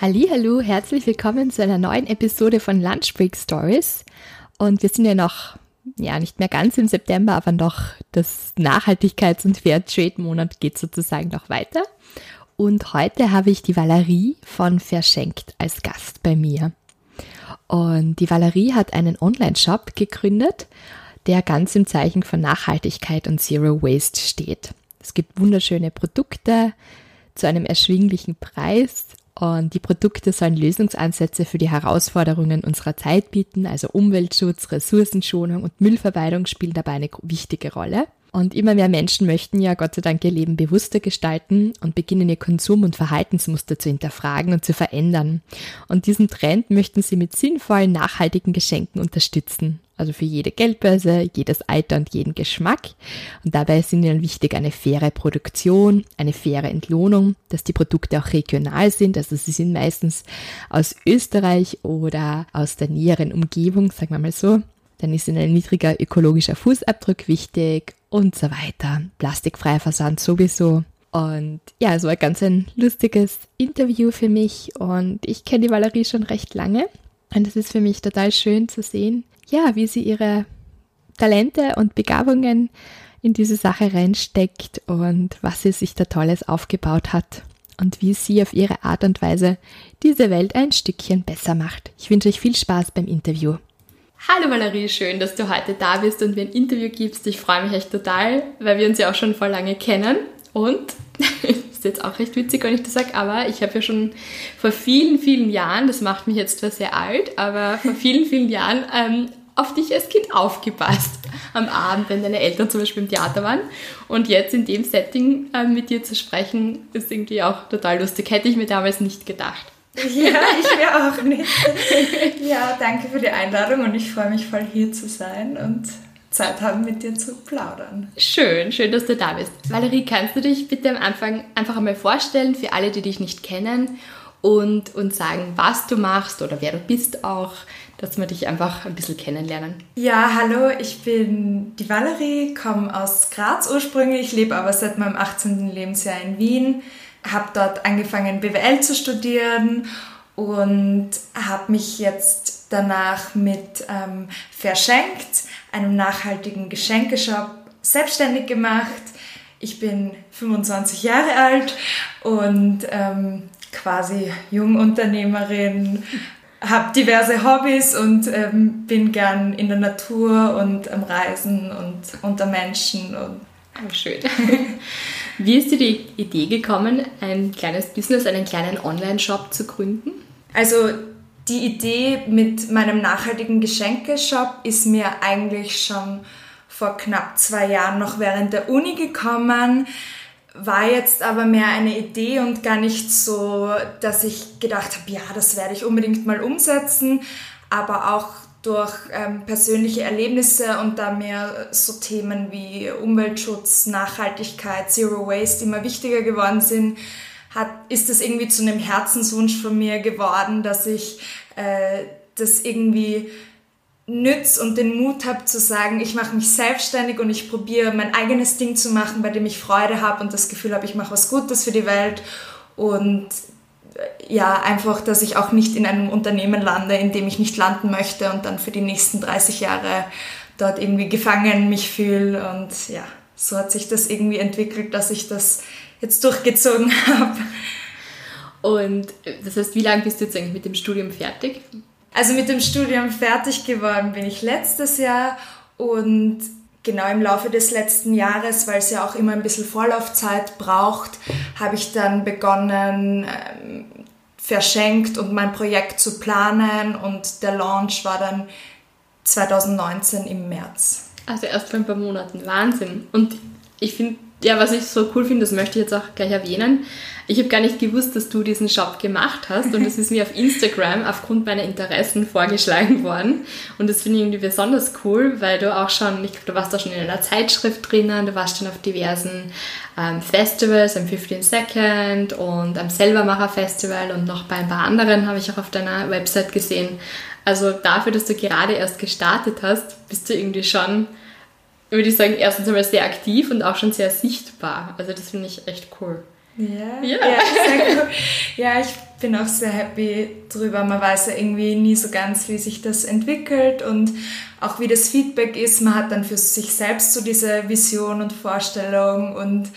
Hallo, herzlich willkommen zu einer neuen Episode von Lunch Break Stories. Und wir sind ja noch, ja, nicht mehr ganz im September, aber noch das Nachhaltigkeits- und Fairtrade-Monat geht sozusagen noch weiter. Und heute habe ich die Valerie von Verschenkt als Gast bei mir. Und die Valerie hat einen Online-Shop gegründet, der ganz im Zeichen von Nachhaltigkeit und Zero Waste steht. Es gibt wunderschöne Produkte zu einem erschwinglichen Preis und die Produkte sollen Lösungsansätze für die Herausforderungen unserer Zeit bieten, also Umweltschutz, Ressourcenschonung und Müllvermeidung spielen dabei eine wichtige Rolle. Und immer mehr Menschen möchten ja Gott sei Dank ihr Leben bewusster gestalten und beginnen ihr Konsum- und Verhaltensmuster zu hinterfragen und zu verändern. Und diesen Trend möchten sie mit sinnvollen, nachhaltigen Geschenken unterstützen. Also für jede Geldbörse, jedes Alter und jeden Geschmack. Und dabei sind ihnen wichtig eine faire Produktion, eine faire Entlohnung, dass die Produkte auch regional sind. Also sie sind meistens aus Österreich oder aus der näheren Umgebung, sagen wir mal so. Dann ist ihnen ein niedriger ökologischer Fußabdruck wichtig und so weiter. Plastikfreier Versand sowieso. Und ja, es war ganz ein lustiges Interview für mich und ich kenne die Valerie schon recht lange. Und es ist für mich total schön zu sehen, ja, wie sie ihre Talente und Begabungen in diese Sache reinsteckt und was sie sich da Tolles aufgebaut hat und wie sie auf ihre Art und Weise diese Welt ein Stückchen besser macht. Ich wünsche euch viel Spaß beim Interview. Hallo Valerie, schön, dass du heute da bist und mir ein Interview gibst. Ich freue mich echt total, weil wir uns ja auch schon vor lange kennen. Und ist jetzt auch recht witzig, wenn ich das sage, aber ich habe ja schon vor vielen, vielen Jahren, das macht mich jetzt zwar sehr alt, aber vor vielen, vielen Jahren ähm, auf dich als Kind aufgepasst. Am Abend, wenn deine Eltern zum Beispiel im Theater waren. Und jetzt in dem Setting äh, mit dir zu sprechen, ist irgendwie auch total lustig. Hätte ich mir damals nicht gedacht. Ja, ich wäre auch nicht. Ja, danke für die Einladung und ich freue mich voll hier zu sein und Zeit haben, mit dir zu plaudern. Schön, schön, dass du da bist. Valerie, kannst du dich bitte am Anfang einfach einmal vorstellen für alle, die dich nicht kennen und, und sagen, was du machst oder wer du bist auch, dass wir dich einfach ein bisschen kennenlernen? Ja, hallo, ich bin die Valerie, komme aus Graz ursprünglich, lebe aber seit meinem 18. Lebensjahr in Wien, habe dort angefangen BWL zu studieren und habe mich jetzt danach mit ähm, Verschenkt einem nachhaltigen Geschenkeshop selbstständig gemacht. Ich bin 25 Jahre alt und ähm, quasi Jungunternehmerin, habe diverse Hobbys und ähm, bin gern in der Natur und am Reisen und unter Menschen. Und oh, schön. Wie ist dir die Idee gekommen, ein kleines Business, einen kleinen Online-Shop zu gründen? Also die Idee mit meinem nachhaltigen Geschenkeshop ist mir eigentlich schon vor knapp zwei Jahren noch während der Uni gekommen, war jetzt aber mehr eine Idee und gar nicht so, dass ich gedacht habe, ja, das werde ich unbedingt mal umsetzen, aber auch durch ähm, persönliche Erlebnisse und da mir so Themen wie Umweltschutz, Nachhaltigkeit, Zero Waste immer wichtiger geworden sind, hat, ist das irgendwie zu einem Herzenswunsch von mir geworden, dass ich äh, das irgendwie nütz und den Mut habe zu sagen, ich mache mich selbstständig und ich probiere mein eigenes Ding zu machen, bei dem ich Freude habe und das Gefühl habe, ich mache was Gutes für die Welt. Und äh, ja, einfach, dass ich auch nicht in einem Unternehmen lande, in dem ich nicht landen möchte und dann für die nächsten 30 Jahre dort irgendwie gefangen mich fühle und ja, so hat sich das irgendwie entwickelt, dass ich das jetzt durchgezogen habe. Und das heißt, wie lange bist du jetzt eigentlich mit dem Studium fertig? Also mit dem Studium fertig geworden bin ich letztes Jahr und genau im Laufe des letzten Jahres, weil es ja auch immer ein bisschen Vorlaufzeit braucht, habe ich dann begonnen, ähm, verschenkt und mein Projekt zu planen und der Launch war dann 2019 im März. Also erst vor ein paar Monaten. Wahnsinn. Und ich finde, ja, was ich so cool finde, das möchte ich jetzt auch gleich erwähnen. Ich habe gar nicht gewusst, dass du diesen Shop gemacht hast und es ist mir auf Instagram aufgrund meiner Interessen vorgeschlagen worden. Und das finde ich irgendwie besonders cool, weil du auch schon, ich glaube, du warst da schon in einer Zeitschrift drinnen, du warst schon auf diversen ähm, Festivals, am 15 Second und am Selbermacher Festival und noch bei ein paar anderen habe ich auch auf deiner Website gesehen. Also dafür, dass du gerade erst gestartet hast, bist du irgendwie schon würde ich sagen, erstens einmal sehr aktiv und auch schon sehr sichtbar. Also das finde ich echt cool. Ja, ja. Ja, sehr cool. ja, ich bin auch sehr happy drüber. Man weiß ja irgendwie nie so ganz, wie sich das entwickelt und auch wie das Feedback ist. Man hat dann für sich selbst so diese Vision und Vorstellung und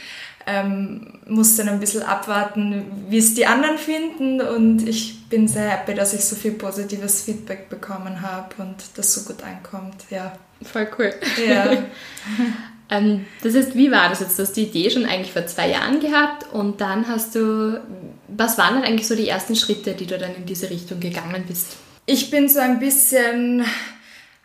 ähm, muss dann ein bisschen abwarten, wie es die anderen finden. Und ich bin sehr happy, dass ich so viel positives Feedback bekommen habe und das so gut ankommt. Ja. Voll cool. Ja. ähm, das heißt, wie war das jetzt? Du hast die Idee schon eigentlich vor zwei Jahren gehabt und dann hast du, was waren dann eigentlich so die ersten Schritte, die du dann in diese Richtung gegangen bist? Ich bin so ein bisschen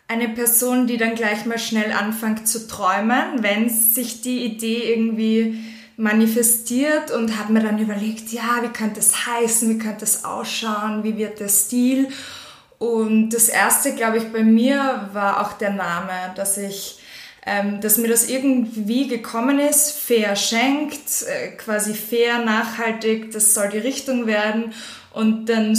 eine Person, die dann gleich mal schnell anfängt zu träumen, wenn sich die Idee irgendwie manifestiert und habe mir dann überlegt, ja, wie könnte es heißen, wie könnte es ausschauen, wie wird der Stil und das erste, glaube ich, bei mir war auch der Name, dass ich, ähm, dass mir das irgendwie gekommen ist, fair schenkt, äh, quasi fair, nachhaltig, das soll die Richtung werden. Und dann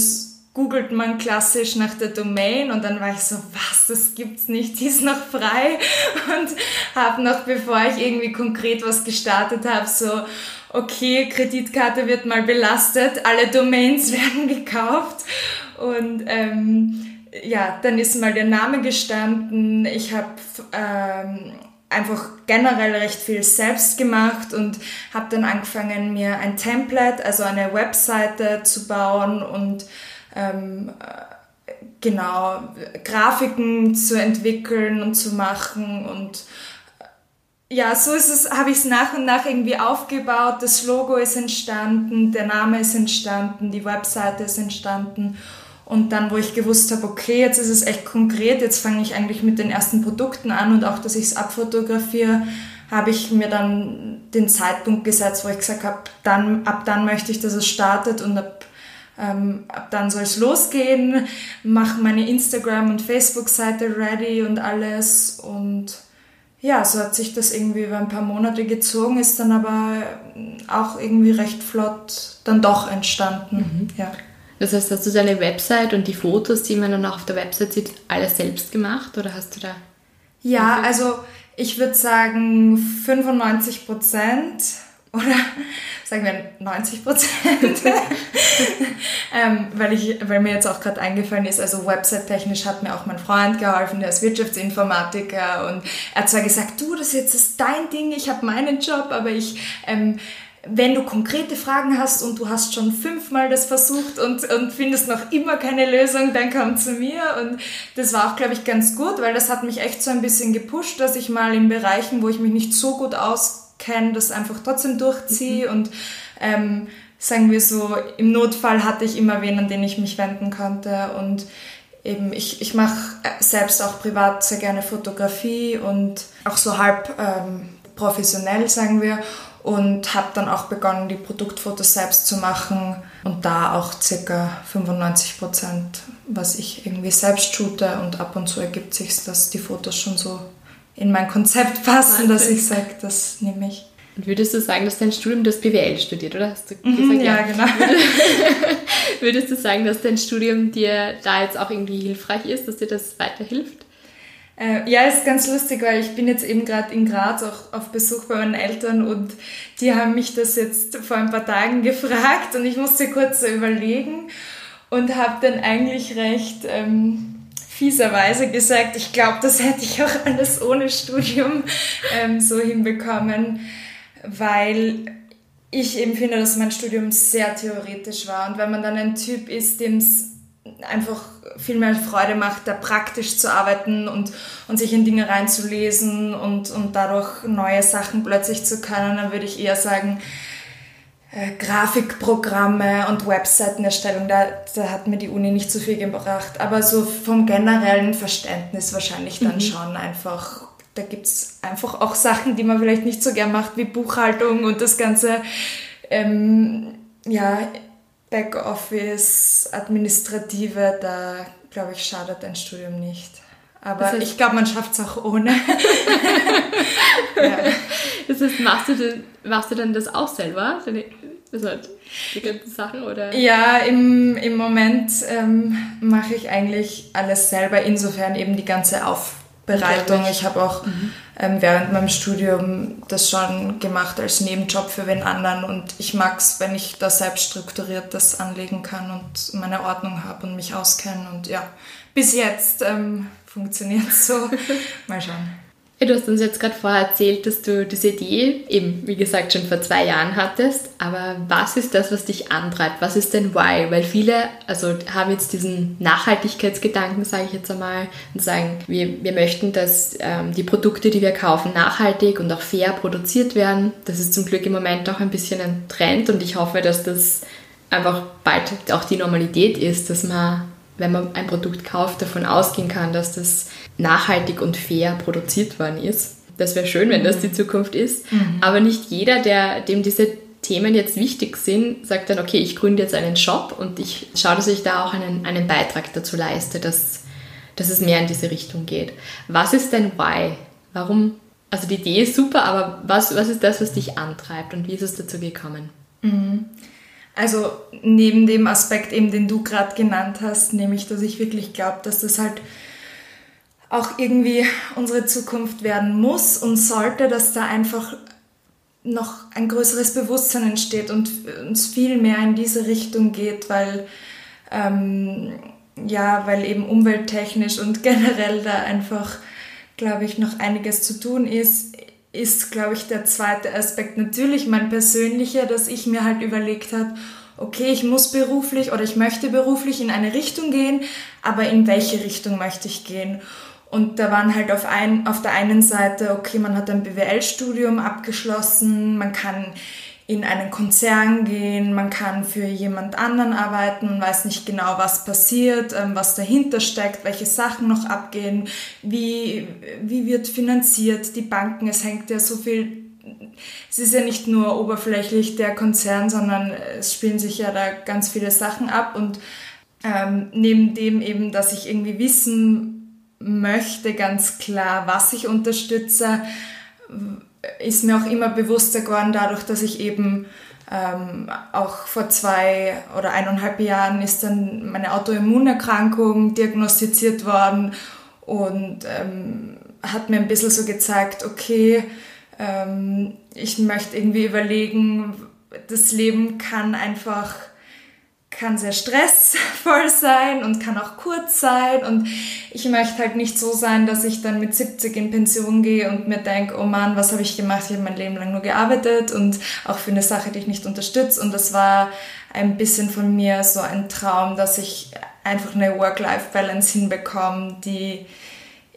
googelt man klassisch nach der Domain und dann war ich so, was, das gibt's nicht, die ist noch frei und habe noch, bevor ich irgendwie konkret was gestartet habe, so, okay, Kreditkarte wird mal belastet, alle Domains werden gekauft und ähm, ja, dann ist mal der Name gestanden. Ich habe ähm, einfach generell recht viel selbst gemacht und habe dann angefangen, mir ein Template, also eine Webseite zu bauen und ähm, genau Grafiken zu entwickeln und zu machen und ja, so ist es, habe ich es nach und nach irgendwie aufgebaut. Das Logo ist entstanden, der Name ist entstanden, die Webseite ist entstanden und dann, wo ich gewusst habe, okay, jetzt ist es echt konkret, jetzt fange ich eigentlich mit den ersten Produkten an und auch, dass ich es abfotografiere, habe ich mir dann den Zeitpunkt gesetzt, wo ich gesagt habe, dann, ab dann möchte ich, dass es startet und ab, ähm, ab dann soll es losgehen, mache meine Instagram- und Facebook-Seite ready und alles und ja, so hat sich das irgendwie über ein paar Monate gezogen, ist dann aber auch irgendwie recht flott dann doch entstanden. Mhm. Ja. Das heißt, hast du deine Website und die Fotos, die man dann auch auf der Website sieht, alles selbst gemacht oder hast du da? Ja, also ich würde sagen 95 Prozent oder sagen wir 90 Prozent, ähm, weil, ich, weil mir jetzt auch gerade eingefallen ist, also website-technisch hat mir auch mein Freund geholfen, der ist Wirtschaftsinformatiker und er hat zwar gesagt, du, das jetzt ist dein Ding, ich habe meinen Job, aber ich ähm, wenn du konkrete Fragen hast und du hast schon fünfmal das versucht und, und findest noch immer keine Lösung, dann komm zu mir. Und das war auch, glaube ich, ganz gut, weil das hat mich echt so ein bisschen gepusht, dass ich mal in Bereichen, wo ich mich nicht so gut auskenne, das einfach trotzdem durchziehe. Mhm. Und ähm, sagen wir so, im Notfall hatte ich immer wen, an den ich mich wenden konnte. Und eben, ich, ich mache selbst auch privat sehr gerne Fotografie und auch so halb ähm, professionell, sagen wir und habe dann auch begonnen, die Produktfotos selbst zu machen und da auch circa 95 Prozent, was ich irgendwie selbst shoote und ab und zu ergibt sich dass die Fotos schon so in mein Konzept passen, dass ich sage, das nehme ich. Und würdest du sagen, dass dein Studium das BWL studiert, oder hast du mhm, gesagt, ja, ja, genau. Würdest du sagen, dass dein Studium dir da jetzt auch irgendwie hilfreich ist, dass dir das weiterhilft? Äh, ja, ist ganz lustig, weil ich bin jetzt eben gerade in Graz auch auf Besuch bei meinen Eltern und die haben mich das jetzt vor ein paar Tagen gefragt und ich musste kurz so überlegen und habe dann eigentlich recht ähm, fieserweise gesagt, ich glaube, das hätte ich auch alles ohne Studium ähm, so hinbekommen, weil ich eben finde, dass mein Studium sehr theoretisch war. Und wenn man dann ein Typ ist, dem es einfach viel mehr Freude macht, da praktisch zu arbeiten und, und sich in Dinge reinzulesen und, und dadurch neue Sachen plötzlich zu können, dann würde ich eher sagen, äh, Grafikprogramme und Webseitenerstellung, da, da hat mir die Uni nicht so viel gebracht. Aber so vom generellen Verständnis wahrscheinlich dann mhm. schon einfach. Da gibt es einfach auch Sachen, die man vielleicht nicht so gern macht, wie Buchhaltung und das ganze ähm, ja, Backoffice, Administrative, da glaube ich, schadet ein Studium nicht. Aber das heißt, ich glaube, man schafft es auch ohne. ja. Das heißt, machst du, denn, machst du dann das auch selber? Also die ganzen Sachen oder? Ja, im, im Moment ähm, mache ich eigentlich alles selber, insofern eben die ganze Aufbereitung. Ich habe auch mhm. ähm, während meinem Studium das schon gemacht als Nebenjob für wen anderen und ich mag es, wenn ich da selbst strukturiert das anlegen kann und meine Ordnung habe und mich auskenne und ja, bis jetzt ähm, funktioniert so. Mal schauen. Du hast uns jetzt gerade vorher erzählt, dass du diese Idee eben, wie gesagt, schon vor zwei Jahren hattest. Aber was ist das, was dich antreibt? Was ist denn Why? Weil viele, also haben jetzt diesen Nachhaltigkeitsgedanken, sage ich jetzt einmal, und sagen, wir, wir möchten, dass ähm, die Produkte, die wir kaufen, nachhaltig und auch fair produziert werden. Das ist zum Glück im Moment auch ein bisschen ein Trend und ich hoffe, dass das einfach bald auch die Normalität ist, dass man wenn man ein Produkt kauft, davon ausgehen kann, dass das nachhaltig und fair produziert worden ist. Das wäre schön, wenn das die Zukunft ist. Mhm. Aber nicht jeder, der, dem diese Themen jetzt wichtig sind, sagt dann, okay, ich gründe jetzt einen Shop und ich schaue, dass ich da auch einen, einen Beitrag dazu leiste, dass, dass es mehr in diese Richtung geht. Was ist denn Why? Warum? Also die Idee ist super, aber was, was ist das, was dich antreibt und wie ist es dazu gekommen? Mhm. Also neben dem Aspekt eben, den du gerade genannt hast, nämlich, dass ich wirklich glaube, dass das halt auch irgendwie unsere Zukunft werden muss und sollte, dass da einfach noch ein größeres Bewusstsein entsteht und uns viel mehr in diese Richtung geht, weil ähm, ja, weil eben umwelttechnisch und generell da einfach, glaube ich, noch einiges zu tun ist ist, glaube ich, der zweite Aspekt natürlich mein persönlicher, dass ich mir halt überlegt habe, okay, ich muss beruflich oder ich möchte beruflich in eine Richtung gehen, aber in welche Richtung möchte ich gehen? Und da waren halt auf, ein, auf der einen Seite, okay, man hat ein BWL-Studium abgeschlossen, man kann in einen Konzern gehen, man kann für jemand anderen arbeiten, man weiß nicht genau, was passiert, ähm, was dahinter steckt, welche Sachen noch abgehen, wie, wie wird finanziert, die Banken, es hängt ja so viel, es ist ja nicht nur oberflächlich der Konzern, sondern es spielen sich ja da ganz viele Sachen ab und ähm, neben dem eben, dass ich irgendwie wissen möchte, ganz klar, was ich unterstütze, ist mir auch immer bewusster geworden, dadurch, dass ich eben ähm, auch vor zwei oder eineinhalb Jahren ist dann meine Autoimmunerkrankung diagnostiziert worden und ähm, hat mir ein bisschen so gezeigt, okay, ähm, ich möchte irgendwie überlegen, das Leben kann einfach kann sehr stressvoll sein und kann auch kurz sein und ich möchte halt nicht so sein, dass ich dann mit 70 in Pension gehe und mir denke, oh Mann, was habe ich gemacht? Ich habe mein Leben lang nur gearbeitet und auch für eine Sache, die ich nicht unterstütze und das war ein bisschen von mir so ein Traum, dass ich einfach eine Work-Life-Balance hinbekomme, die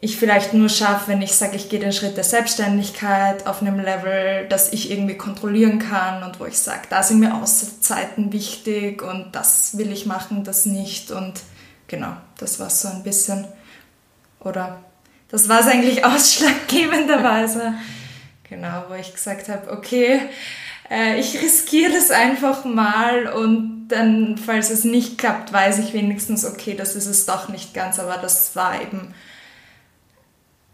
ich vielleicht nur schaffe, wenn ich sage, ich gehe den Schritt der Selbstständigkeit auf einem Level, das ich irgendwie kontrollieren kann und wo ich sage, da sind mir Auszeiten wichtig und das will ich machen, das nicht. Und genau, das war so ein bisschen, oder das war es eigentlich ausschlaggebenderweise. Genau, wo ich gesagt habe, okay, äh, ich riskiere das einfach mal und dann, falls es nicht klappt, weiß ich wenigstens, okay, das ist es doch nicht ganz, aber das war eben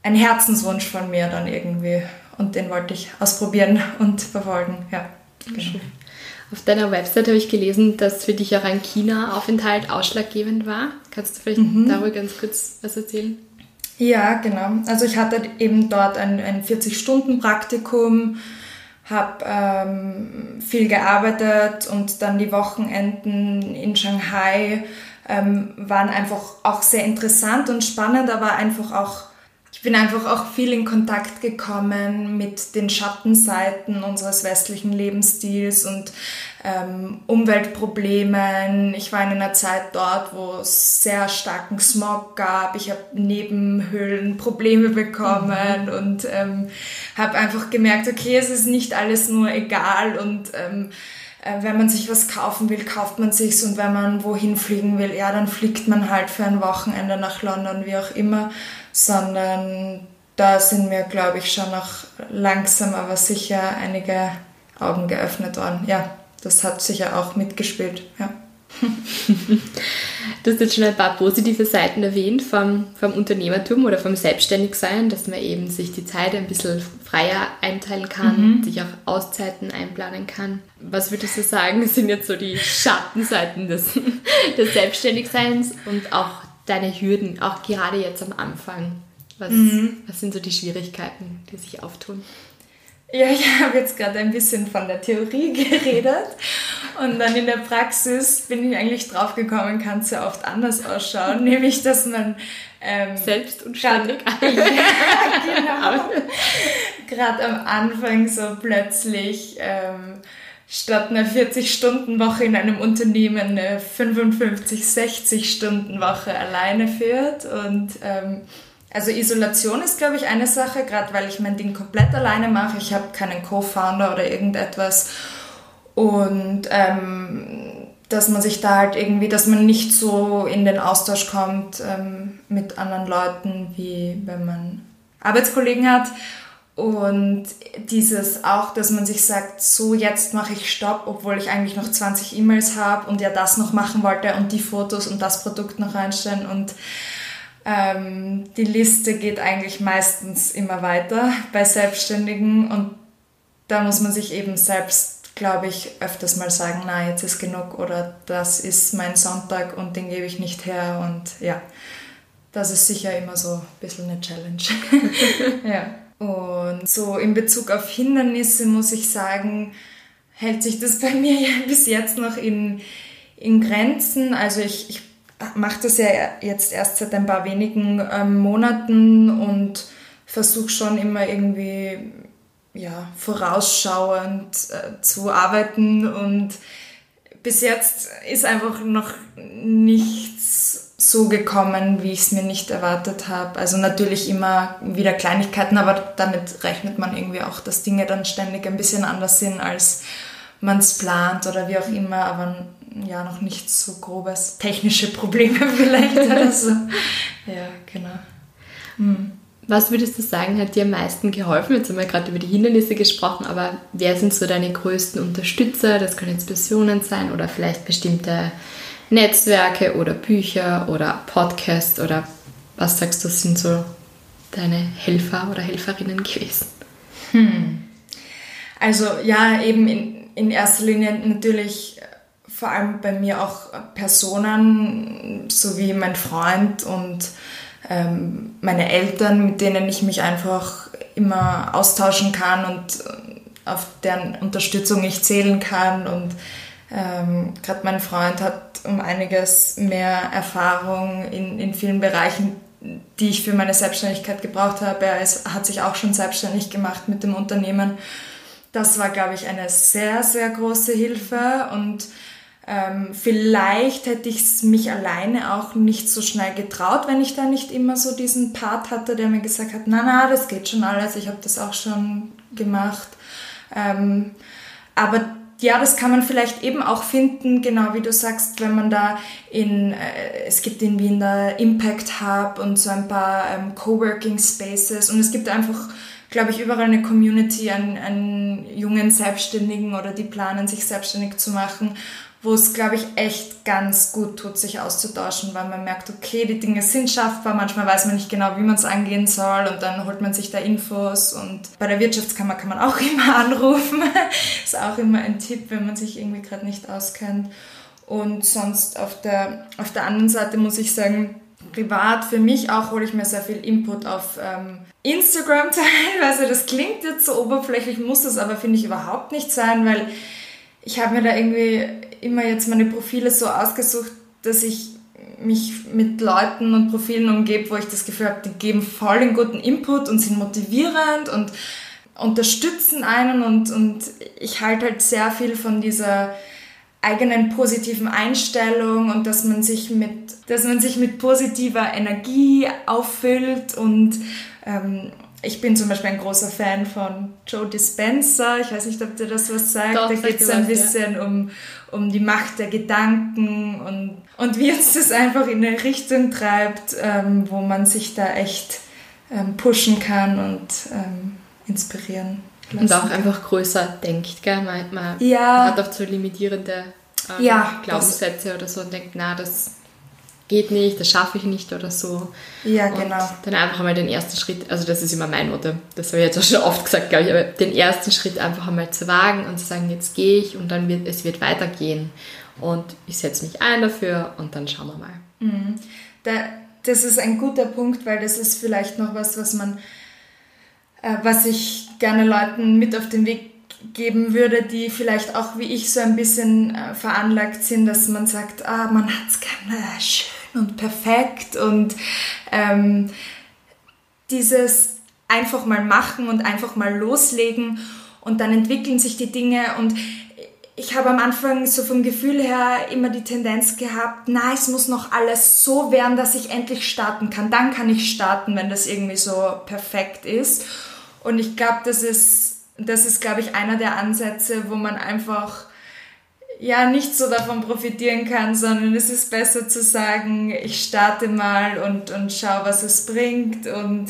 ein Herzenswunsch von mir dann irgendwie. Und den wollte ich ausprobieren und verfolgen. Ja, genau. Auf deiner Website habe ich gelesen, dass für dich auch ein China-Aufenthalt ausschlaggebend war. Kannst du vielleicht mhm. darüber ganz kurz was erzählen? Ja, genau. Also ich hatte eben dort ein, ein 40-Stunden-Praktikum, habe ähm, viel gearbeitet und dann die Wochenenden in Shanghai ähm, waren einfach auch sehr interessant und spannend, aber einfach auch bin einfach auch viel in Kontakt gekommen mit den Schattenseiten unseres westlichen Lebensstils und ähm, Umweltproblemen. Ich war in einer Zeit dort, wo es sehr starken Smog gab. Ich habe Nebenhöhlenprobleme bekommen mhm. und ähm, habe einfach gemerkt, okay, es ist nicht alles nur egal und ähm, äh, wenn man sich was kaufen will, kauft man sich's und wenn man wohin fliegen will, ja, dann fliegt man halt für ein Wochenende nach London, wie auch immer sondern da sind mir, glaube ich, schon noch langsam, aber sicher einige Augen geöffnet worden. Ja, das hat sicher auch mitgespielt. Ja. du hast jetzt schon ein paar positive Seiten erwähnt vom, vom Unternehmertum oder vom Selbstständigsein, dass man eben sich die Zeit ein bisschen freier einteilen kann, mhm. sich auch Auszeiten einplanen kann. Was würdest du sagen, sind jetzt so die Schattenseiten des, des Selbstständigseins und auch deine Hürden, auch gerade jetzt am Anfang? Was, mhm. was sind so die Schwierigkeiten, die sich auftun? Ja, ich habe jetzt gerade ein bisschen von der Theorie geredet und dann in der Praxis bin ich eigentlich draufgekommen, kann es ja oft anders ausschauen, nämlich dass man ähm, selbst und ständig. ja, genau. Gerade am Anfang so plötzlich ähm, statt einer 40-Stunden-Woche in einem Unternehmen eine 55, 60-Stunden-Woche alleine führt. Und ähm, also Isolation ist, glaube ich, eine Sache, gerade weil ich mein Ding komplett alleine mache. Ich habe keinen Co-Founder oder irgendetwas. Und ähm, dass man sich da halt irgendwie, dass man nicht so in den Austausch kommt ähm, mit anderen Leuten, wie wenn man Arbeitskollegen hat. Und dieses auch, dass man sich sagt, so jetzt mache ich Stopp, obwohl ich eigentlich noch 20 E-Mails habe und ja das noch machen wollte und die Fotos und das Produkt noch reinstellen. Und ähm, die Liste geht eigentlich meistens immer weiter bei Selbstständigen und da muss man sich eben selbst, glaube ich, öfters mal sagen, na, jetzt ist genug oder das ist mein Sonntag und den gebe ich nicht her und ja, das ist sicher immer so ein bisschen eine Challenge. ja. Und so in Bezug auf Hindernisse muss ich sagen, hält sich das bei mir ja bis jetzt noch in, in Grenzen. Also ich, ich mache das ja jetzt erst seit ein paar wenigen ähm, Monaten und versuche schon immer irgendwie ja, vorausschauend äh, zu arbeiten und bis jetzt ist einfach noch nichts so gekommen, wie ich es mir nicht erwartet habe. Also natürlich immer wieder Kleinigkeiten, aber damit rechnet man irgendwie auch, dass Dinge dann ständig ein bisschen anders sind, als man es plant oder wie auch immer, aber ja, noch nichts so grobes. Technische Probleme vielleicht oder so. Ja, genau. Hm. Was würdest du sagen, hat dir am meisten geholfen? Jetzt haben wir gerade über die Hindernisse gesprochen, aber wer sind so deine größten Unterstützer? Das können jetzt Personen sein oder vielleicht bestimmte Netzwerke oder Bücher oder Podcasts oder was sagst du, sind so deine Helfer oder Helferinnen gewesen? Hm. Also ja, eben in, in erster Linie natürlich vor allem bei mir auch Personen, so wie mein Freund und ähm, meine Eltern, mit denen ich mich einfach immer austauschen kann und auf deren Unterstützung ich zählen kann und ähm, Gerade mein Freund hat um einiges mehr Erfahrung in, in vielen Bereichen, die ich für meine Selbstständigkeit gebraucht habe. Er ist, hat sich auch schon selbstständig gemacht mit dem Unternehmen. Das war, glaube ich, eine sehr, sehr große Hilfe und ähm, vielleicht hätte ich mich alleine auch nicht so schnell getraut, wenn ich da nicht immer so diesen Part hatte, der mir gesagt hat, na, na, das geht schon alles, ich habe das auch schon gemacht. Ähm, aber ja, das kann man vielleicht eben auch finden, genau wie du sagst, wenn man da in, äh, es gibt in Wien da Impact Hub und so ein paar ähm, Coworking Spaces und es gibt einfach, glaube ich, überall eine Community an, an jungen Selbstständigen oder die planen, sich selbstständig zu machen wo es, glaube ich, echt ganz gut tut, sich auszutauschen, weil man merkt, okay, die Dinge sind schaffbar, manchmal weiß man nicht genau, wie man es angehen soll und dann holt man sich da Infos und bei der Wirtschaftskammer kann man auch immer anrufen. ist auch immer ein Tipp, wenn man sich irgendwie gerade nicht auskennt. Und sonst auf der, auf der anderen Seite muss ich sagen, privat für mich auch hole ich mir sehr viel Input auf ähm, Instagram teilweise. Das klingt jetzt so oberflächlich, muss es aber, finde ich, überhaupt nicht sein, weil ich habe mir da irgendwie immer jetzt meine Profile so ausgesucht, dass ich mich mit Leuten und Profilen umgebe, wo ich das Gefühl habe, die geben voll den guten Input und sind motivierend und unterstützen einen und, und ich halte halt sehr viel von dieser eigenen positiven Einstellung und dass man sich mit, dass man sich mit positiver Energie auffüllt und ähm, ich bin zum Beispiel ein großer Fan von Joe Dispenza. Ich weiß nicht, ob dir das was sagt. Doch, da geht es ein bisschen ja. um, um die Macht der Gedanken und, und wie uns das einfach in eine Richtung treibt, ähm, wo man sich da echt ähm, pushen kann und ähm, inspirieren. Und auch einfach größer denkt, gell? Man, man, ja. hat auch so limitierende ähm, ja, Glaubenssätze oder so und denkt, na, das geht nicht, das schaffe ich nicht oder so. Ja, und genau. Dann einfach einmal den ersten Schritt, also das ist immer mein Motto, das habe ich jetzt auch schon oft gesagt, glaube ich, aber den ersten Schritt einfach einmal zu wagen und zu sagen, jetzt gehe ich und dann wird es wird weitergehen. Und ich setze mich ein dafür und dann schauen wir mal. Mhm. Da, das ist ein guter Punkt, weil das ist vielleicht noch was, was man, äh, was ich gerne Leuten mit auf den Weg geben würde, die vielleicht auch wie ich so ein bisschen äh, veranlagt sind, dass man sagt, ah, man hat es gerne schön und perfekt und ähm, dieses einfach mal machen und einfach mal loslegen und dann entwickeln sich die Dinge und ich habe am Anfang so vom Gefühl her immer die Tendenz gehabt, na, es muss noch alles so werden, dass ich endlich starten kann. Dann kann ich starten, wenn das irgendwie so perfekt ist. Und ich glaube, das ist, das ist, glaube ich, einer der Ansätze, wo man einfach ja nicht so davon profitieren kann, sondern es ist besser zu sagen, ich starte mal und, und schau, was es bringt und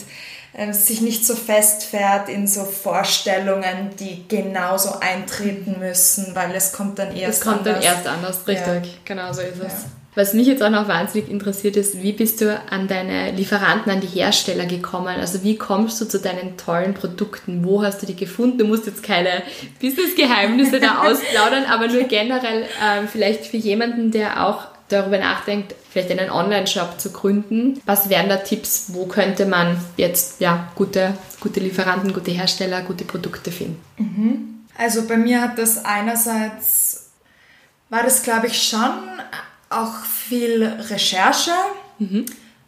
äh, sich nicht so festfährt in so Vorstellungen, die genauso eintreten müssen, weil es kommt dann erst anders. Es kommt anders. dann erst anders, richtig. Ja. Genau so ist es. Ja. Was mich jetzt auch noch wahnsinnig interessiert ist, wie bist du an deine Lieferanten, an die Hersteller gekommen? Also wie kommst du zu deinen tollen Produkten? Wo hast du die gefunden? Du musst jetzt keine Business-Geheimnisse da ausplaudern, aber nur generell ähm, vielleicht für jemanden, der auch darüber nachdenkt, vielleicht einen Online-Shop zu gründen. Was wären da Tipps? Wo könnte man jetzt ja, gute, gute Lieferanten, gute Hersteller, gute Produkte finden? Mhm. Also bei mir hat das einerseits, war das glaube ich schon auch viel Recherche. Mhm.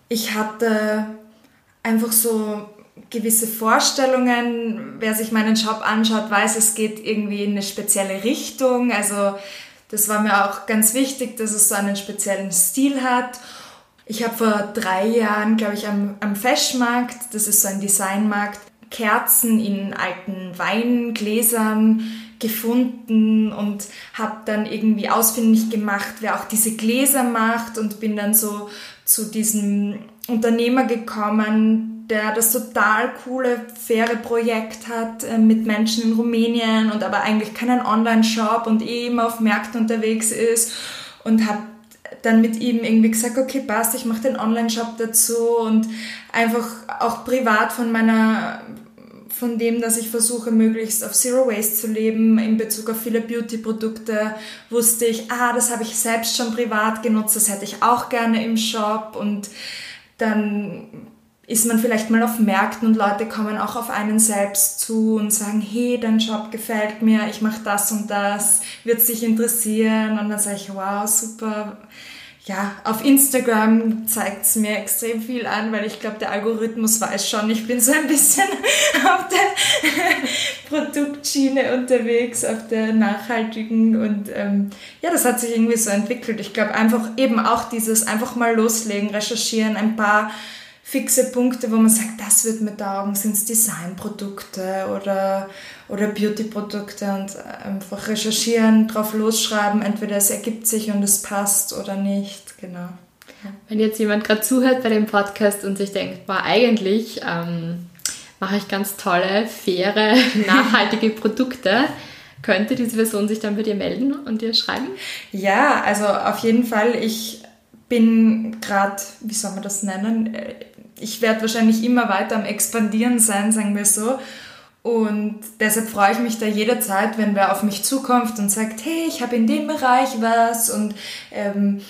Ich hatte einfach so gewisse Vorstellungen. Wer sich meinen Shop anschaut, weiß, es geht irgendwie in eine spezielle Richtung. Also das war mir auch ganz wichtig, dass es so einen speziellen Stil hat. Ich habe vor drei Jahren, glaube ich, am, am Feschmarkt, das ist so ein Designmarkt, Kerzen in alten Weingläsern gefunden und habe dann irgendwie ausfindig gemacht, wer auch diese Gläser macht und bin dann so zu diesem Unternehmer gekommen, der das total coole, faire Projekt hat äh, mit Menschen in Rumänien und aber eigentlich keinen Online-Shop und eh immer auf Märkten unterwegs ist und habe dann mit ihm irgendwie gesagt, okay, passt, ich mache den Online-Shop dazu und einfach auch privat von meiner von dem, dass ich versuche, möglichst auf Zero Waste zu leben in Bezug auf viele Beauty-Produkte, wusste ich, ah, das habe ich selbst schon privat genutzt, das hätte ich auch gerne im Shop und dann ist man vielleicht mal auf Märkten und Leute kommen auch auf einen selbst zu und sagen, hey, dein Shop gefällt mir, ich mache das und das, wird dich interessieren? Und dann sage ich, wow, super, ja, auf Instagram zeigt es mir extrem viel an, weil ich glaube, der Algorithmus weiß schon, ich bin so ein bisschen auf der Produktschiene unterwegs, auf der nachhaltigen und ähm, ja, das hat sich irgendwie so entwickelt. Ich glaube einfach eben auch dieses einfach mal loslegen, recherchieren, ein paar fixe Punkte, wo man sagt, das wird mir taugen, sind es Designprodukte oder, oder Beautyprodukte und einfach recherchieren, drauf losschreiben, entweder es ergibt sich und es passt oder nicht, genau. Wenn jetzt jemand gerade zuhört bei dem Podcast und sich denkt, war eigentlich ähm, mache ich ganz tolle, faire, nachhaltige Produkte, könnte diese Person sich dann bei dir melden und dir schreiben? Ja, also auf jeden Fall. Ich bin gerade, wie soll man das nennen, ich werde wahrscheinlich immer weiter am Expandieren sein, sagen wir so. Und deshalb freue ich mich da jederzeit, wenn wer auf mich zukommt und sagt, hey, ich habe in dem Bereich was. Und ähm,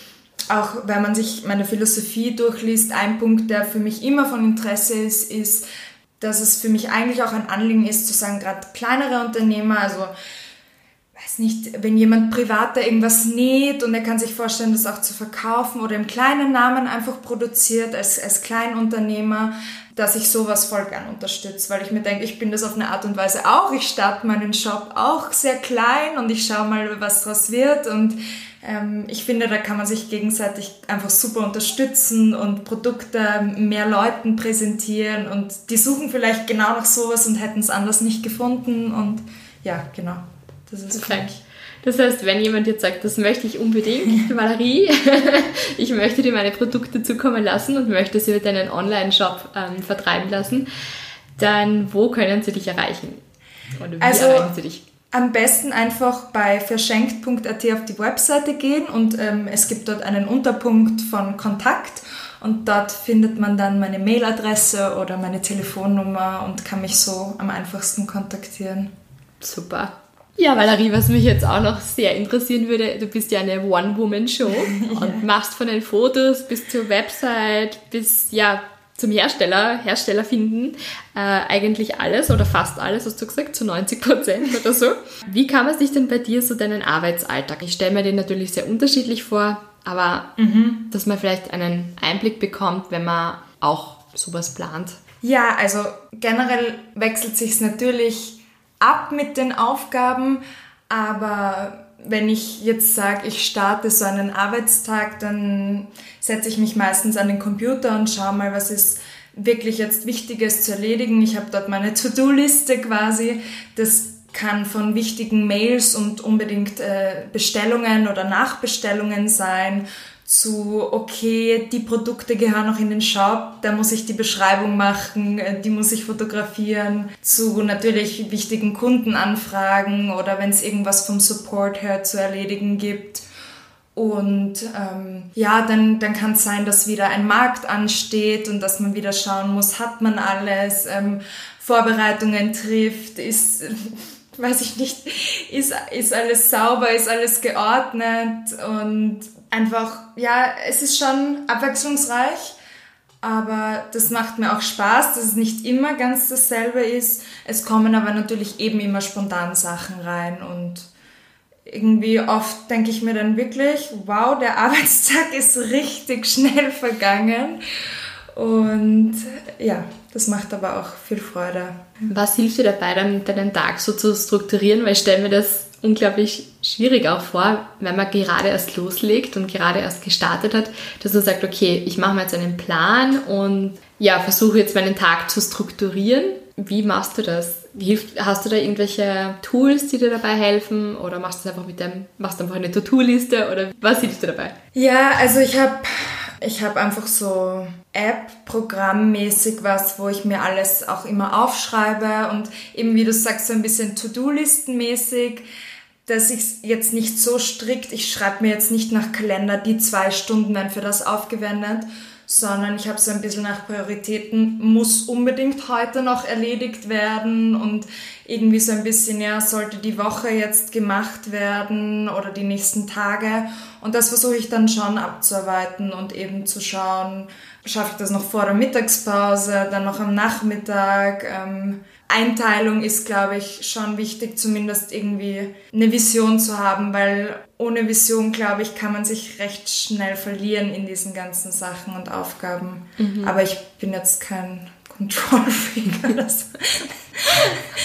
auch wenn man sich meine Philosophie durchliest, ein Punkt, der für mich immer von Interesse ist, ist, dass es für mich eigentlich auch ein Anliegen ist, zu sagen, gerade kleinere Unternehmer, also weiß nicht, wenn jemand privat da irgendwas näht und er kann sich vorstellen, das auch zu verkaufen oder im kleinen Namen einfach produziert als, als Kleinunternehmer, dass ich sowas voll gern unterstütze, weil ich mir denke, ich bin das auf eine Art und Weise auch. Ich starte meinen Shop auch sehr klein und ich schaue mal, was draus wird und ähm, ich finde, da kann man sich gegenseitig einfach super unterstützen und Produkte mehr Leuten präsentieren und die suchen vielleicht genau nach sowas und hätten es anders nicht gefunden und ja, genau. Das ist Perfekt. Das heißt, wenn jemand jetzt sagt, das möchte ich unbedingt, Valerie, ich möchte dir meine Produkte zukommen lassen und möchte sie mit deinen Online-Shop ähm, vertreiben lassen, dann wo können sie dich erreichen? Oder wie also, erreichen sie dich? Am besten einfach bei verschenkt.at auf die Webseite gehen und ähm, es gibt dort einen Unterpunkt von Kontakt und dort findet man dann meine Mailadresse oder meine Telefonnummer und kann mich so am einfachsten kontaktieren. Super. Ja, Valerie, was mich jetzt auch noch sehr interessieren würde, du bist ja eine One-Woman-Show ja. und machst von den Fotos bis zur Website bis ja zum Hersteller, Hersteller finden, äh, eigentlich alles oder fast alles, hast du gesagt, zu 90 Prozent oder so. Wie kann man sich denn bei dir so deinen Arbeitsalltag? Ich stelle mir den natürlich sehr unterschiedlich vor, aber mhm. dass man vielleicht einen Einblick bekommt, wenn man auch sowas plant. Ja, also generell wechselt sich natürlich ab mit den Aufgaben, aber wenn ich jetzt sage, ich starte so einen Arbeitstag, dann setze ich mich meistens an den Computer und schaue mal, was ist wirklich jetzt Wichtiges zu erledigen. Ich habe dort meine To-Do-Liste quasi. Das kann von wichtigen Mails und unbedingt äh, Bestellungen oder Nachbestellungen sein zu, okay, die Produkte gehören noch in den Shop, da muss ich die Beschreibung machen, äh, die muss ich fotografieren, zu natürlich wichtigen Kundenanfragen oder wenn es irgendwas vom Support her zu erledigen gibt. Und ähm, ja, dann, dann kann es sein, dass wieder ein Markt ansteht und dass man wieder schauen muss, hat man alles, ähm, Vorbereitungen trifft, ist, weiß ich nicht, ist, ist alles sauber, ist alles geordnet und einfach, ja, es ist schon abwechslungsreich, aber das macht mir auch Spaß, dass es nicht immer ganz dasselbe ist. Es kommen aber natürlich eben immer spontan Sachen rein und irgendwie oft denke ich mir dann wirklich, wow, der Arbeitstag ist richtig schnell vergangen. Und ja, das macht aber auch viel Freude. Was hilft dir dabei, dann deinen Tag so zu strukturieren? Weil ich stelle mir das unglaublich schwierig auch vor, wenn man gerade erst loslegt und gerade erst gestartet hat, dass man sagt, okay, ich mache mir jetzt einen Plan und ja, versuche jetzt meinen Tag zu strukturieren. Wie machst du das? hast du da irgendwelche Tools, die dir dabei helfen oder machst du einfach mit dem, machst du einfach eine To-Do-Liste oder was hilft dir dabei? Ja, also ich habe ich habe einfach so App-Programmmäßig was, wo ich mir alles auch immer aufschreibe und eben wie du sagst, so ein bisschen To-Do-Listenmäßig dass ich jetzt nicht so strikt, ich schreibe mir jetzt nicht nach Kalender, die zwei Stunden werden für das aufgewendet, sondern ich habe so ein bisschen nach Prioritäten, muss unbedingt heute noch erledigt werden und irgendwie so ein bisschen, ja, sollte die Woche jetzt gemacht werden oder die nächsten Tage. Und das versuche ich dann schon abzuarbeiten und eben zu schauen, schaffe ich das noch vor der Mittagspause, dann noch am Nachmittag. Ähm, Einteilung ist, glaube ich, schon wichtig, zumindest irgendwie eine Vision zu haben, weil ohne Vision, glaube ich, kann man sich recht schnell verlieren in diesen ganzen Sachen und Aufgaben. Mhm. Aber ich bin jetzt kein Control-Freak oder so.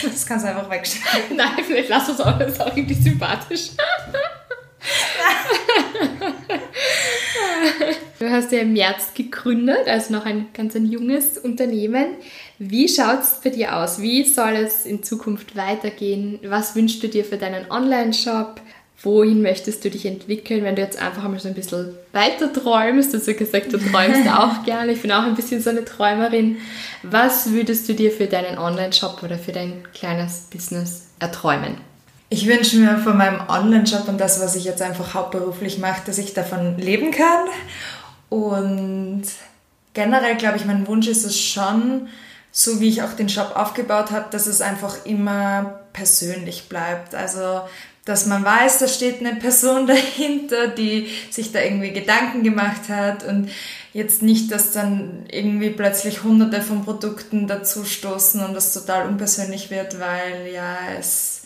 Das kannst du einfach wegstellen. Nein, vielleicht lass uns auch, das ist auch irgendwie sympathisch. Du hast ja im März gegründet, also noch ein ganz ein junges Unternehmen. Wie schaut es bei dir aus? Wie soll es in Zukunft weitergehen? Was wünschst du dir für deinen Online-Shop? Wohin möchtest du dich entwickeln, wenn du jetzt einfach mal so ein bisschen weiter träumst? Ja gesagt, du träumst auch gerne. Ich bin auch ein bisschen so eine Träumerin. Was würdest du dir für deinen Online-Shop oder für dein kleines Business erträumen? Ich wünsche mir von meinem Online-Shop und das, was ich jetzt einfach hauptberuflich mache, dass ich davon leben kann. Und generell, glaube ich, mein Wunsch ist es schon, so wie ich auch den Shop aufgebaut habe, dass es einfach immer persönlich bleibt. Also, dass man weiß, da steht eine Person dahinter, die sich da irgendwie Gedanken gemacht hat und jetzt nicht, dass dann irgendwie plötzlich hunderte von Produkten dazu stoßen und das total unpersönlich wird, weil ja, es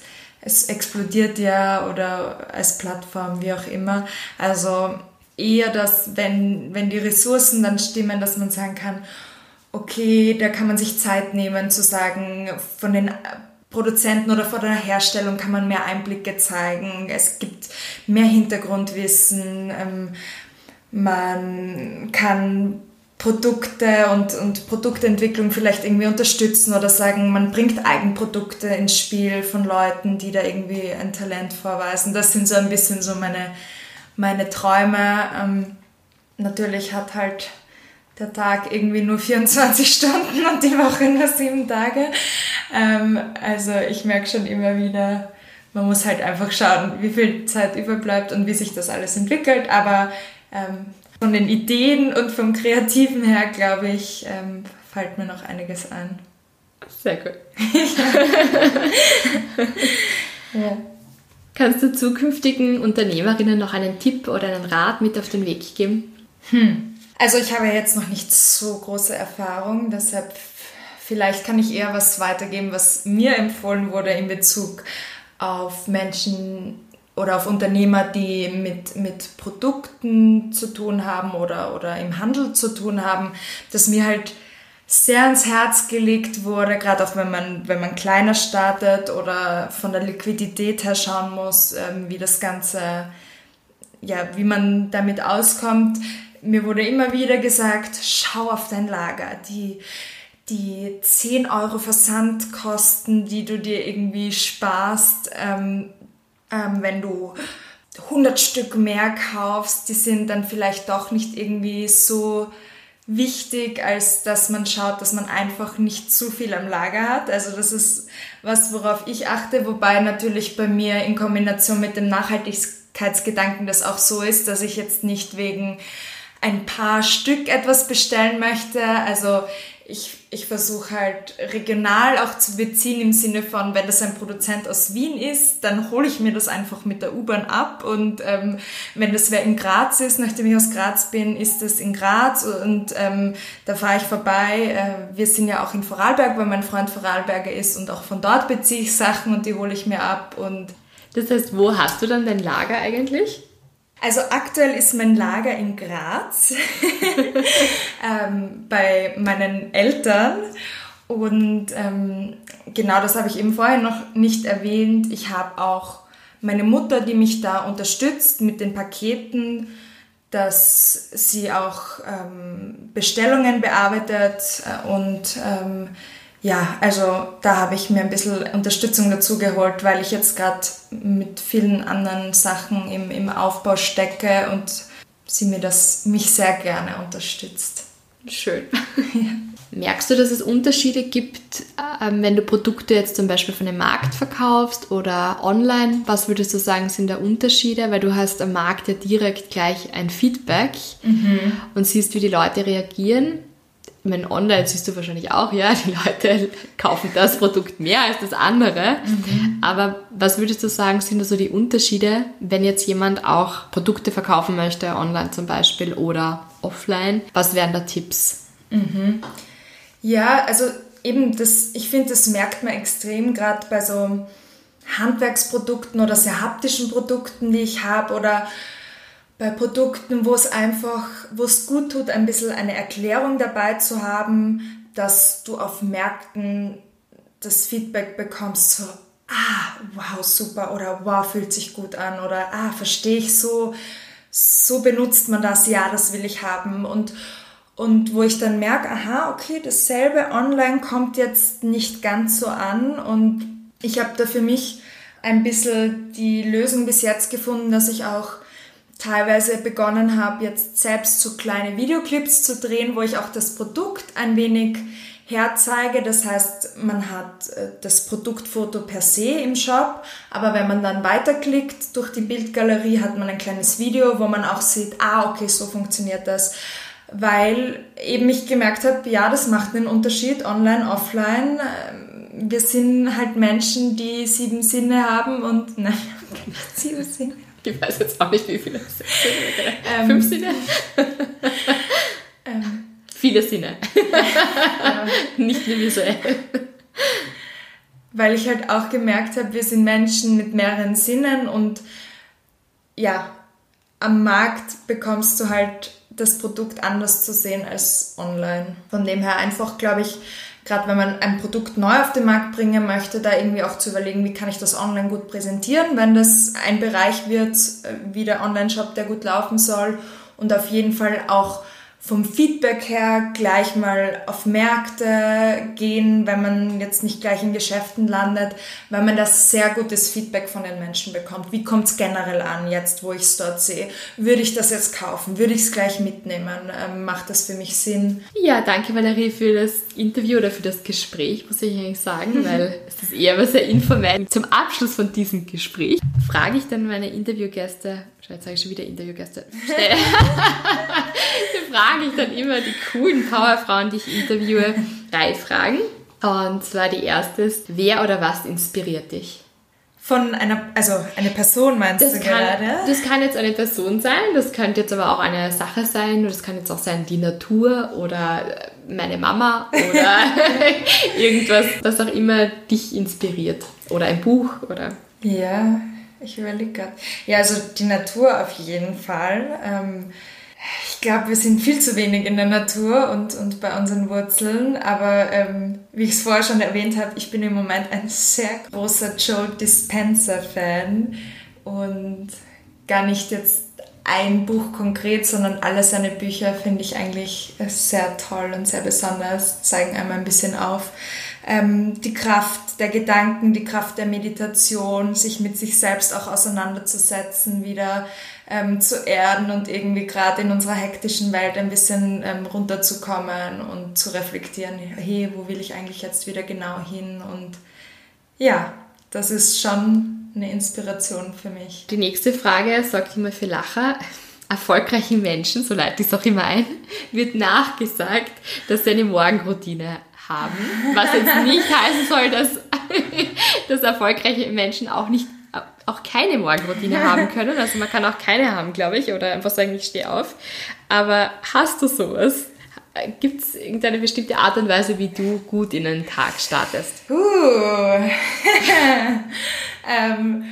es explodiert ja oder als Plattform, wie auch immer. Also eher, dass wenn, wenn die Ressourcen dann stimmen, dass man sagen kann, okay, da kann man sich Zeit nehmen zu sagen, von den Produzenten oder vor der Herstellung kann man mehr Einblicke zeigen. Es gibt mehr Hintergrundwissen. Ähm, man kann Produkte und, und Produktentwicklung vielleicht irgendwie unterstützen oder sagen, man bringt Eigenprodukte ins Spiel von Leuten, die da irgendwie ein Talent vorweisen. Das sind so ein bisschen so meine, meine Träume. Ähm, natürlich hat halt der Tag irgendwie nur 24 Stunden und die Woche nur sieben Tage. Ähm, also ich merke schon immer wieder, man muss halt einfach schauen, wie viel Zeit überbleibt und wie sich das alles entwickelt. Aber ähm, von den Ideen und vom Kreativen her, glaube ich, ähm, fällt mir noch einiges ein. Sehr gut. ja. Kannst du zukünftigen Unternehmerinnen noch einen Tipp oder einen Rat mit auf den Weg geben? Hm. Also ich habe jetzt noch nicht so große Erfahrung, deshalb vielleicht kann ich eher was weitergeben, was mir empfohlen wurde in Bezug auf Menschen oder auf Unternehmer, die mit, mit Produkten zu tun haben oder, oder im Handel zu tun haben, dass mir halt sehr ans Herz gelegt wurde, gerade auch wenn man, wenn man kleiner startet oder von der Liquidität her schauen muss, ähm, wie das Ganze, ja, wie man damit auskommt, mir wurde immer wieder gesagt, schau auf dein Lager. Die, die 10 Euro Versandkosten, die du dir irgendwie sparst, ähm, ähm, wenn du 100 Stück mehr kaufst, die sind dann vielleicht doch nicht irgendwie so wichtig, als dass man schaut, dass man einfach nicht zu viel am Lager hat. Also das ist was, worauf ich achte, wobei natürlich bei mir in Kombination mit dem Nachhaltigkeitsgedanken das auch so ist, dass ich jetzt nicht wegen ein paar Stück etwas bestellen möchte. Also ich, ich versuche halt regional auch zu beziehen im Sinne von, wenn das ein Produzent aus Wien ist, dann hole ich mir das einfach mit der U-Bahn ab und ähm, wenn das wer in Graz ist, nachdem ich aus Graz bin, ist das in Graz und ähm, da fahre ich vorbei. Äh, wir sind ja auch in Vorarlberg, weil mein Freund Vorarlberger ist und auch von dort beziehe ich Sachen und die hole ich mir ab und das heißt, wo hast du dann dein Lager eigentlich? Also aktuell ist mein Lager in Graz ähm, bei meinen Eltern und ähm, genau das habe ich eben vorher noch nicht erwähnt. Ich habe auch meine Mutter, die mich da unterstützt mit den Paketen, dass sie auch ähm, Bestellungen bearbeitet äh, und ähm, ja, also da habe ich mir ein bisschen Unterstützung dazu geholt, weil ich jetzt gerade mit vielen anderen Sachen im, im Aufbau stecke und sie mir das mich sehr gerne unterstützt. Schön. ja. Merkst du, dass es Unterschiede gibt, ähm, wenn du Produkte jetzt zum Beispiel von dem Markt verkaufst oder online? Was würdest du sagen, sind da Unterschiede? Weil du hast am Markt ja direkt gleich ein Feedback mhm. und siehst, wie die Leute reagieren meine, online siehst du wahrscheinlich auch, ja, die Leute kaufen das Produkt mehr als das andere. Mhm. Aber was würdest du sagen, sind da so die Unterschiede, wenn jetzt jemand auch Produkte verkaufen möchte, online zum Beispiel oder offline? Was wären da Tipps? Mhm. Ja, also eben das, ich finde, das merkt man extrem gerade bei so Handwerksprodukten oder sehr haptischen Produkten, die ich habe oder bei Produkten, wo es einfach, wo es gut tut, ein bisschen eine Erklärung dabei zu haben, dass du auf Märkten das Feedback bekommst, so, ah, wow, super, oder wow, fühlt sich gut an, oder ah, verstehe ich so, so benutzt man das, ja, das will ich haben. Und, und wo ich dann merke, aha, okay, dasselbe online kommt jetzt nicht ganz so an und ich habe da für mich ein bisschen die Lösung bis jetzt gefunden, dass ich auch teilweise begonnen habe, jetzt selbst so kleine Videoclips zu drehen, wo ich auch das Produkt ein wenig herzeige. Das heißt, man hat äh, das Produktfoto per se im Shop, aber wenn man dann weiterklickt durch die Bildgalerie, hat man ein kleines Video, wo man auch sieht, ah, okay, so funktioniert das. Weil eben ich gemerkt habe, ja, das macht einen Unterschied, online, offline. Ähm, wir sind halt Menschen, die sieben Sinne haben und nein, sieben Sinne. Ich weiß jetzt auch nicht, wie viele. Ähm, Fünf Sinne? ähm, viele Sinne. ja. Nicht nur visuell. weil ich halt auch gemerkt habe, wir sind Menschen mit mehreren Sinnen und ja, am Markt bekommst du halt das Produkt anders zu sehen als online. Von dem her einfach, glaube ich, gerade wenn man ein Produkt neu auf den Markt bringen möchte, da irgendwie auch zu überlegen, wie kann ich das online gut präsentieren, wenn das ein Bereich wird, äh, wie der Online-Shop, der gut laufen soll und auf jeden Fall auch vom Feedback her gleich mal auf Märkte gehen, wenn man jetzt nicht gleich in Geschäften landet, weil man das sehr gutes Feedback von den Menschen bekommt. Wie kommt es generell an, jetzt wo ich es dort sehe? Würde ich das jetzt kaufen? Würde ich es gleich mitnehmen? Ähm, macht das für mich Sinn? Ja, danke Valerie für das Interview oder für das Gespräch, muss ich eigentlich sagen, weil es ist eher was sehr informell. Zum Abschluss von diesem Gespräch frage ich dann meine Interviewgäste, jetzt sage ich schon wieder Interviewgäste, frage ich dann immer die coolen Powerfrauen, die ich interviewe, drei Fragen. Und zwar die erste ist, wer oder was inspiriert dich? Von einer, also eine Person meinst das du kann, gerade? Das kann jetzt eine Person sein, das könnte jetzt aber auch eine Sache sein, das kann jetzt auch sein die Natur oder meine Mama oder irgendwas, was auch immer dich inspiriert. Oder ein Buch oder... Ja, ich überlege gerade. Ja, also die Natur auf jeden Fall. Ähm, ich glaube, wir sind viel zu wenig in der Natur und, und bei unseren Wurzeln. Aber ähm, wie ich es vorher schon erwähnt habe, ich bin im Moment ein sehr großer Joe Dispenza-Fan und gar nicht jetzt ein Buch konkret, sondern alle seine Bücher finde ich eigentlich sehr toll und sehr besonders, zeigen einmal ein bisschen auf. Ähm, die Kraft der Gedanken, die Kraft der Meditation, sich mit sich selbst auch auseinanderzusetzen, wieder ähm, zu erden und irgendwie gerade in unserer hektischen Welt ein bisschen ähm, runterzukommen und zu reflektieren, hey, wo will ich eigentlich jetzt wieder genau hin? Und ja, das ist schon eine Inspiration für mich. Die nächste Frage sorgt immer für Lacher. Erfolgreichen Menschen, so leite ich es auch immer ein, wird nachgesagt, dass sie eine Morgenroutine haben. Was jetzt nicht heißen soll, dass, dass erfolgreiche Menschen auch nicht auch keine Morgenroutine haben können. Also man kann auch keine haben, glaube ich, oder einfach sagen, ich stehe auf. Aber hast du sowas? Gibt es irgendeine bestimmte Art und Weise, wie du gut in den Tag startest? Uh. ähm,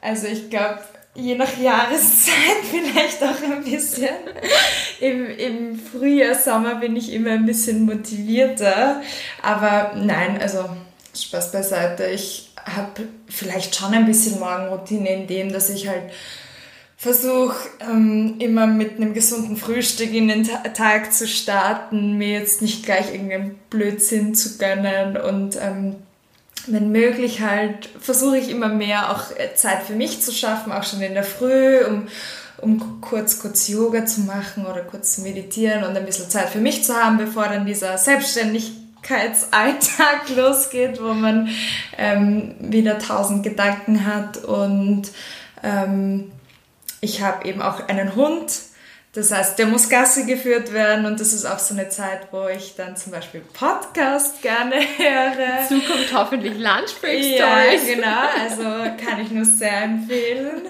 also ich glaube, je nach Jahreszeit vielleicht auch ein bisschen. Im, Im Frühjahr, Sommer bin ich immer ein bisschen motivierter. Aber nein, also Spaß beiseite. Ich habe vielleicht schon ein bisschen Morgenroutine in dem, dass ich halt versuche ähm, immer mit einem gesunden Frühstück in den Ta Tag zu starten, mir jetzt nicht gleich irgendeinen Blödsinn zu gönnen und ähm, wenn möglich halt versuche ich immer mehr auch äh, Zeit für mich zu schaffen, auch schon in der Früh, um, um kurz, kurz Yoga zu machen oder kurz zu meditieren und ein bisschen Zeit für mich zu haben, bevor dann dieser Selbstständigkeit Alltag losgeht, wo man ähm, wieder tausend Gedanken hat. Und ähm, ich habe eben auch einen Hund. Das heißt, der muss Gasse geführt werden und das ist auch so eine Zeit, wo ich dann zum Beispiel Podcast gerne höre. Zukunft hoffentlich Lunchbreak Stories. Ja, genau. Also kann ich nur sehr empfehlen.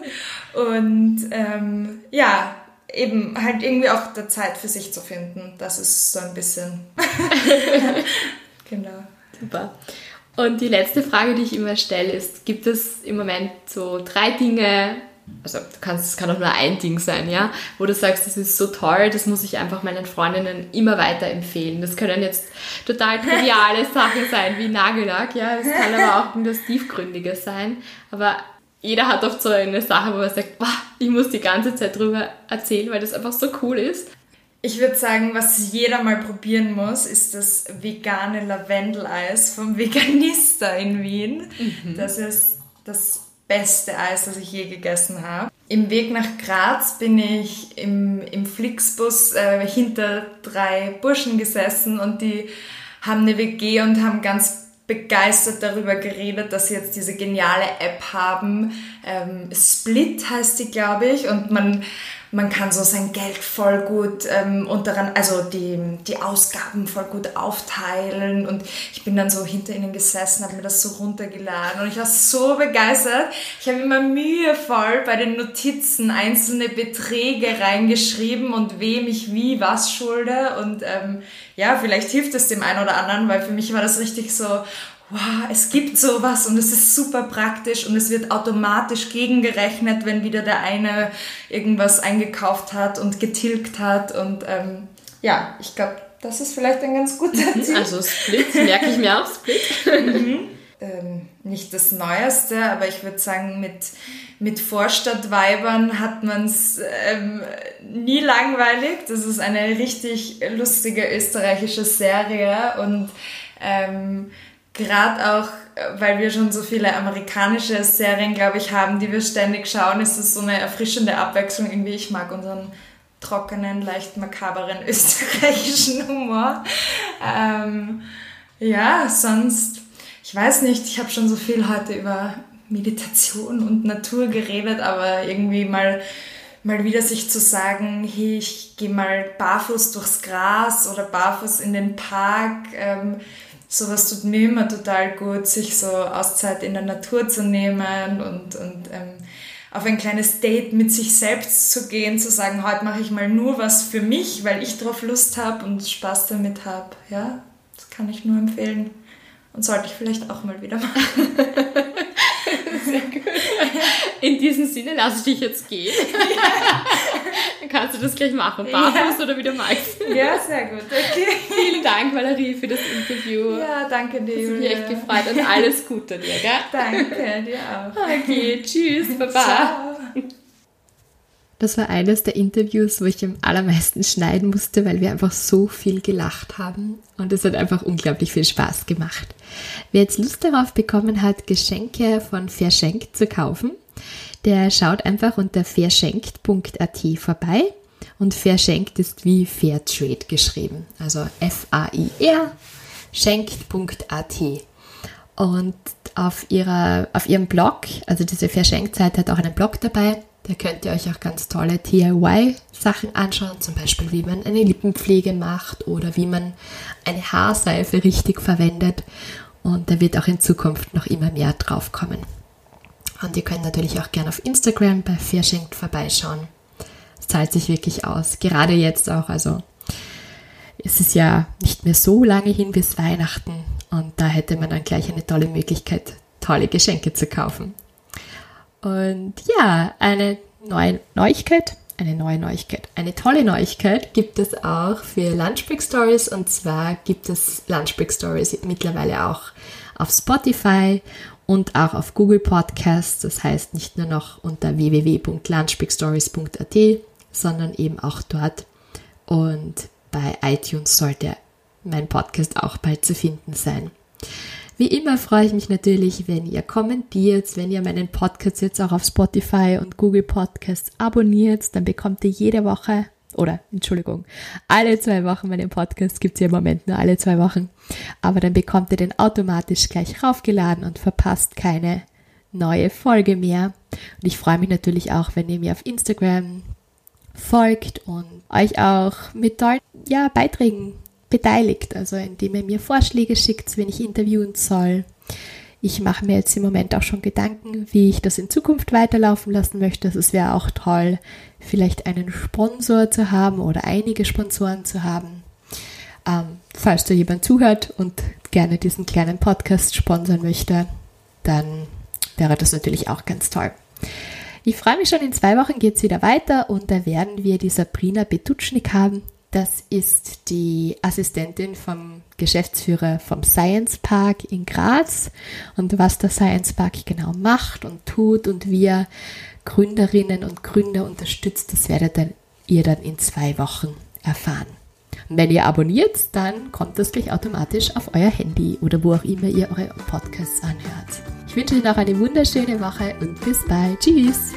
Und ähm, ja, eben halt irgendwie auch der Zeit für sich zu finden. Das ist so ein bisschen. genau. Super. Und die letzte Frage, die ich immer stelle, ist: Gibt es im Moment so drei Dinge, also du kannst, es kann auch nur ein Ding sein, ja, wo du sagst, das ist so toll, das muss ich einfach meinen Freundinnen immer weiter empfehlen. Das können jetzt total triviale Sachen sein, wie Nagellack, ja, es kann aber auch irgendwas Tiefgründiges sein. Aber jeder hat oft so eine Sache, wo er sagt, boah, ich muss die ganze Zeit drüber erzählen, weil das einfach so cool ist. Ich würde sagen, was jeder mal probieren muss, ist das vegane Lavendeleis vom Veganista in Wien. Mhm. Das ist das beste Eis, das ich je gegessen habe. Im Weg nach Graz bin ich im, im Flixbus äh, hinter drei Burschen gesessen und die haben eine WG und haben ganz begeistert darüber geredet, dass sie jetzt diese geniale App haben. Ähm, Split heißt die, glaube ich, und man man kann so sein Geld voll gut ähm, und daran, also die, die Ausgaben voll gut aufteilen. Und ich bin dann so hinter ihnen gesessen, habe mir das so runtergeladen. Und ich war so begeistert. Ich habe immer mühevoll bei den Notizen einzelne Beträge reingeschrieben und wem ich wie was schulde. Und ähm, ja, vielleicht hilft es dem einen oder anderen, weil für mich war das richtig so, wow, es gibt sowas und es ist super praktisch und es wird automatisch gegengerechnet, wenn wieder der eine irgendwas eingekauft hat und getilgt hat. Und ähm, ja, ich glaube, das ist vielleicht ein ganz guter mhm, Tipp. Also Split, merke ich mir auch Split. mhm. ähm, nicht das Neueste, aber ich würde sagen, mit, mit Vorstadtweibern hat man es ähm, nie langweilig. Das ist eine richtig lustige österreichische Serie und ähm, gerade auch, weil wir schon so viele amerikanische Serien, glaube ich, haben, die wir ständig schauen, ist es so eine erfrischende Abwechslung. Irgendwie, ich mag unseren trockenen, leicht makaberen österreichischen Humor. Ähm, ja, sonst, ich weiß nicht, ich habe schon so viel heute über Meditation und Natur geredet, aber irgendwie mal mal wieder sich zu sagen, hey, ich gehe mal barfuß durchs Gras oder barfuß in den Park, ähm, sowas tut mir immer total gut, sich so Auszeit in der Natur zu nehmen und, und ähm, auf ein kleines Date mit sich selbst zu gehen, zu sagen, heute mache ich mal nur was für mich, weil ich drauf Lust habe und Spaß damit habe. Ja, das kann ich nur empfehlen und sollte ich vielleicht auch mal wieder machen. Sehr gut. In diesem Sinne lasse ich dich jetzt gehen. Ja. Dann kannst du das gleich machen, barfuß ja. oder wie du magst. Ja, sehr gut. Okay. Vielen Dank, Valerie, für das Interview. Ja, danke dir. Hat mich echt gefreut und alles Gute dir, gell? Danke, dir auch. Okay, tschüss, baba. Ciao. Das war eines der Interviews, wo ich am allermeisten schneiden musste, weil wir einfach so viel gelacht haben und es hat einfach unglaublich viel Spaß gemacht. Wer jetzt Lust darauf bekommen hat, Geschenke von Verschenkt zu kaufen, der schaut einfach unter verschenkt.at vorbei und Verschenkt ist wie Fairtrade geschrieben, also F-A-I-R schenkt.at. Und auf, ihrer, auf ihrem Blog, also diese Verschenkt-Seite hat auch einen Blog dabei, da könnt ihr euch auch ganz tolle DIY-Sachen anschauen, zum Beispiel wie man eine Lippenpflege macht oder wie man eine Haarseife richtig verwendet. Und da wird auch in Zukunft noch immer mehr drauf kommen. Und ihr könnt natürlich auch gerne auf Instagram bei Verschenkt vorbeischauen. Es zahlt sich wirklich aus. Gerade jetzt auch. Also es ist ja nicht mehr so lange hin bis Weihnachten. Und da hätte man dann gleich eine tolle Möglichkeit, tolle Geschenke zu kaufen. Und ja, eine neue Neuigkeit, eine neue Neuigkeit, eine tolle Neuigkeit gibt es auch für Lunchbreak Stories und zwar gibt es Lunchbreak Stories mittlerweile auch auf Spotify und auch auf Google Podcasts. Das heißt nicht nur noch unter www.lunchbreakstories.at, sondern eben auch dort. Und bei iTunes sollte mein Podcast auch bald zu finden sein. Wie immer freue ich mich natürlich, wenn ihr kommentiert, wenn ihr meinen Podcast jetzt auch auf Spotify und Google Podcasts abonniert, dann bekommt ihr jede Woche oder Entschuldigung, alle zwei Wochen, meinen Podcast gibt es ja im Moment nur alle zwei Wochen, aber dann bekommt ihr den automatisch gleich raufgeladen und verpasst keine neue Folge mehr. Und ich freue mich natürlich auch, wenn ihr mir auf Instagram folgt und euch auch mit tollen ja, Beiträgen beteiligt, also indem ihr mir Vorschläge schickt, wenn ich interviewen soll. Ich mache mir jetzt im Moment auch schon Gedanken, wie ich das in Zukunft weiterlaufen lassen möchte. Es wäre auch toll, vielleicht einen Sponsor zu haben oder einige Sponsoren zu haben. Ähm, falls da jemand zuhört und gerne diesen kleinen Podcast sponsern möchte, dann wäre das natürlich auch ganz toll. Ich freue mich schon, in zwei Wochen geht es wieder weiter und da werden wir die Sabrina Betutschnik haben. Das ist die Assistentin vom Geschäftsführer vom Science Park in Graz. Und was der Science Park genau macht und tut und wie er Gründerinnen und Gründer unterstützt, das werdet ihr dann in zwei Wochen erfahren. Und wenn ihr abonniert, dann kommt das gleich automatisch auf euer Handy oder wo auch immer ihr eure Podcasts anhört. Ich wünsche euch noch eine wunderschöne Woche und bis bald. Tschüss!